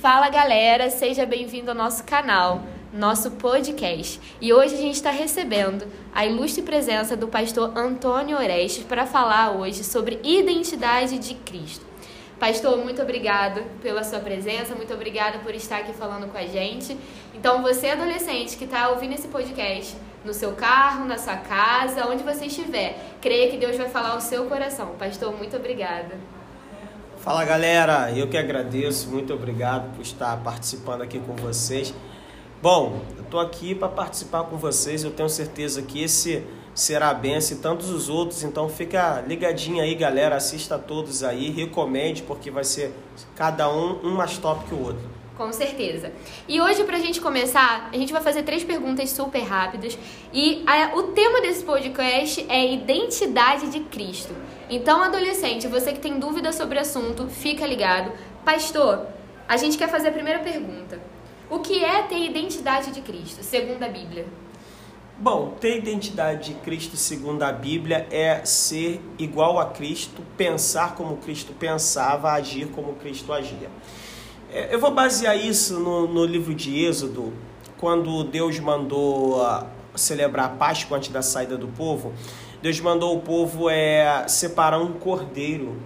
Fala galera, seja bem-vindo ao nosso canal, nosso podcast. E hoje a gente está recebendo a ilustre presença do pastor Antônio Orestes para falar hoje sobre identidade de Cristo. Pastor, muito obrigado pela sua presença, muito obrigada por estar aqui falando com a gente. Então, você adolescente que está ouvindo esse podcast no seu carro, na sua casa, onde você estiver, creia que Deus vai falar ao seu coração. Pastor, muito obrigada. Fala galera, eu que agradeço, muito obrigado por estar participando aqui com vocês. Bom, eu estou aqui para participar com vocês, eu tenho certeza que esse será a benção e tantos os outros, então fica ligadinho aí galera, assista a todos aí, recomende porque vai ser cada um um mais top que o outro. Com certeza. E hoje, para a gente começar, a gente vai fazer três perguntas super rápidas. E a, o tema desse podcast é identidade de Cristo. Então, adolescente, você que tem dúvida sobre o assunto, fica ligado. Pastor, a gente quer fazer a primeira pergunta. O que é ter identidade de Cristo, segundo a Bíblia? Bom, ter identidade de Cristo segundo a Bíblia é ser igual a Cristo, pensar como Cristo pensava, agir como Cristo agia. É, eu vou basear isso no, no livro de Êxodo, quando Deus mandou ah, celebrar a Páscoa antes da saída do povo. Deus mandou o povo é, separar um cordeiro.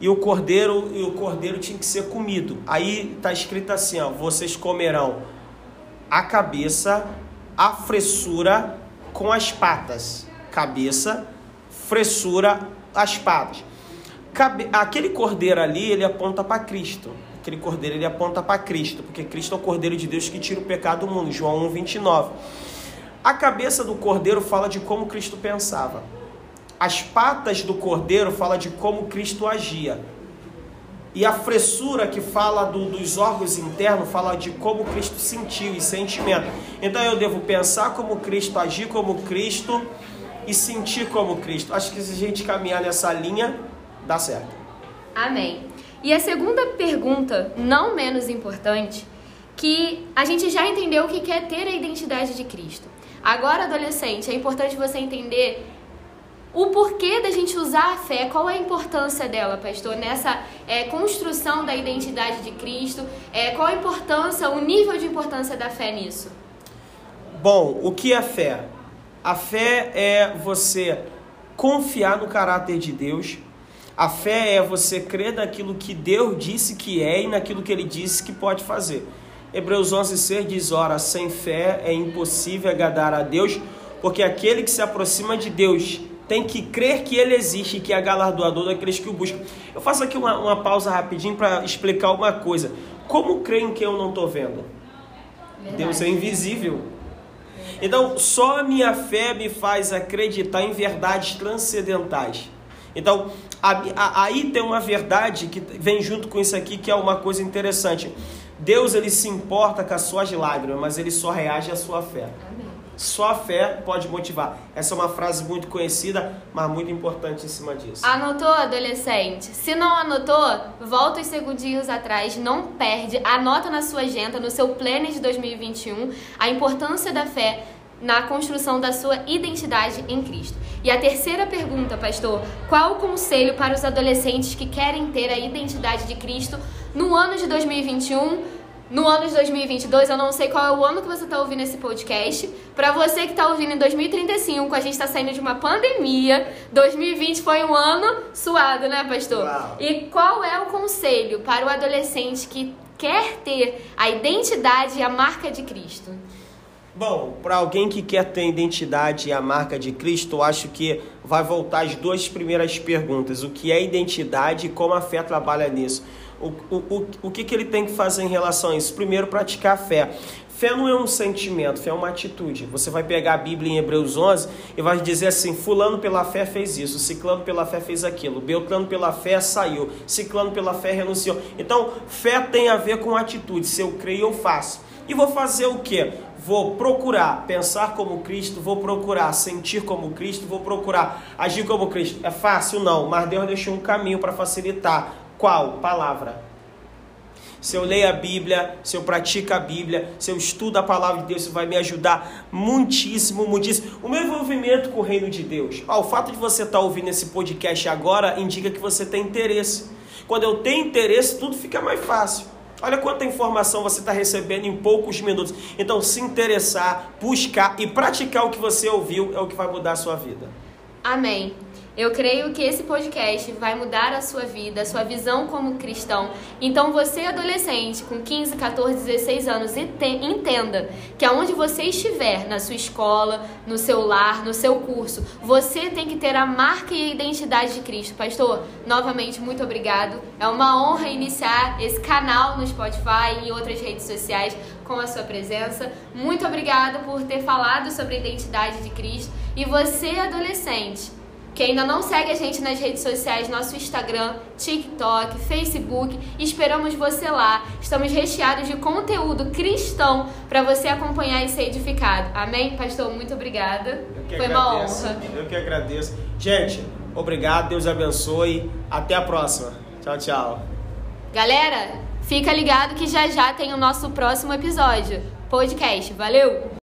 E o cordeiro e o cordeiro tinha que ser comido. Aí está escrito assim: ó, vocês comerão a cabeça, a fressura com as patas. Cabeça, fressura, as patas. Cabe... Aquele cordeiro ali, ele aponta para Cristo aquele cordeiro ele aponta para Cristo, porque Cristo é o cordeiro de Deus que tira o pecado do mundo, João 1:29. A cabeça do cordeiro fala de como Cristo pensava. As patas do cordeiro fala de como Cristo agia. E a fressura que fala do, dos órgãos internos fala de como Cristo sentiu e sentimento. Então eu devo pensar como Cristo, agir como Cristo e sentir como Cristo. Acho que se a gente caminhar nessa linha, dá certo. Amém. E a segunda pergunta, não menos importante, que a gente já entendeu o que é ter a identidade de Cristo. Agora, adolescente, é importante você entender o porquê da gente usar a fé, qual é a importância dela, pastor, nessa é, construção da identidade de Cristo, é, qual a importância, o nível de importância da fé nisso? Bom, o que é fé? A fé é você confiar no caráter de Deus, a fé é você crer naquilo que Deus disse que é e naquilo que ele disse que pode fazer. Hebreus 11:6 diz: "Ora, sem fé é impossível agradar a Deus, porque aquele que se aproxima de Deus tem que crer que ele existe e que é galardoador daqueles que o buscam." Eu faço aqui uma, uma pausa rapidinho para explicar uma coisa. Como crer em quem eu não estou vendo? Verdade. Deus é invisível. Então, só a minha fé me faz acreditar em verdades transcendentais. Então, aí tem uma verdade que vem junto com isso aqui, que é uma coisa interessante. Deus ele se importa com as suas lágrimas, mas ele só reage à sua fé. Amém. Só a fé pode motivar. Essa é uma frase muito conhecida, mas muito importante em cima disso. Anotou, adolescente? Se não anotou, volta os segundinhos atrás, não perde, anota na sua agenda, no seu plano de 2021, a importância da fé na construção da sua identidade em Cristo. E a terceira pergunta, pastor: qual o conselho para os adolescentes que querem ter a identidade de Cristo no ano de 2021? No ano de 2022, eu não sei qual é o ano que você está ouvindo esse podcast. Para você que está ouvindo em 2035, a gente está saindo de uma pandemia. 2020 foi um ano suado, né, pastor? Uau. E qual é o conselho para o adolescente que quer ter a identidade e a marca de Cristo? Bom, para alguém que quer ter identidade e a marca de Cristo, eu acho que vai voltar as duas primeiras perguntas: o que é identidade e como a fé trabalha nisso. O, o, o, o que, que ele tem que fazer em relação a isso? Primeiro, praticar a fé. Fé não é um sentimento, fé é uma atitude. Você vai pegar a Bíblia em Hebreus 11 e vai dizer assim: Fulano pela fé fez isso, Ciclano pela fé fez aquilo, Beltrano pela fé saiu, Ciclano pela fé renunciou. Então, fé tem a ver com atitude. Se eu creio, eu faço. E vou fazer o que? Vou procurar pensar como Cristo, vou procurar sentir como Cristo, vou procurar agir como Cristo. É fácil? Não, mas Deus deixou um caminho para facilitar. Qual? Palavra. Se eu leio a Bíblia, se eu pratico a Bíblia, se eu estudo a palavra de Deus, isso vai me ajudar muitíssimo, muitíssimo. O meu envolvimento com o reino de Deus. Ah, o fato de você estar tá ouvindo esse podcast agora indica que você tem interesse. Quando eu tenho interesse, tudo fica mais fácil. Olha quanta informação você está recebendo em poucos minutos. Então, se interessar, buscar e praticar o que você ouviu é o que vai mudar a sua vida. Amém. Eu creio que esse podcast vai mudar a sua vida, a sua visão como cristão. Então, você, adolescente, com 15, 14, 16 anos, entenda que aonde você estiver, na sua escola, no seu lar, no seu curso, você tem que ter a marca e a identidade de Cristo. Pastor, novamente, muito obrigado. É uma honra iniciar esse canal no Spotify e outras redes sociais com a sua presença. Muito obrigado por ter falado sobre a identidade de Cristo. E você, adolescente, que ainda não segue a gente nas redes sociais, nosso Instagram, TikTok, Facebook, esperamos você lá. Estamos recheados de conteúdo cristão para você acompanhar e ser edificado. Amém? Pastor, muito obrigada. Foi agradeço, uma honra. Eu que agradeço. Gente, obrigado, Deus abençoe. Até a próxima. Tchau, tchau. Galera, fica ligado que já já tem o nosso próximo episódio. Podcast. Valeu!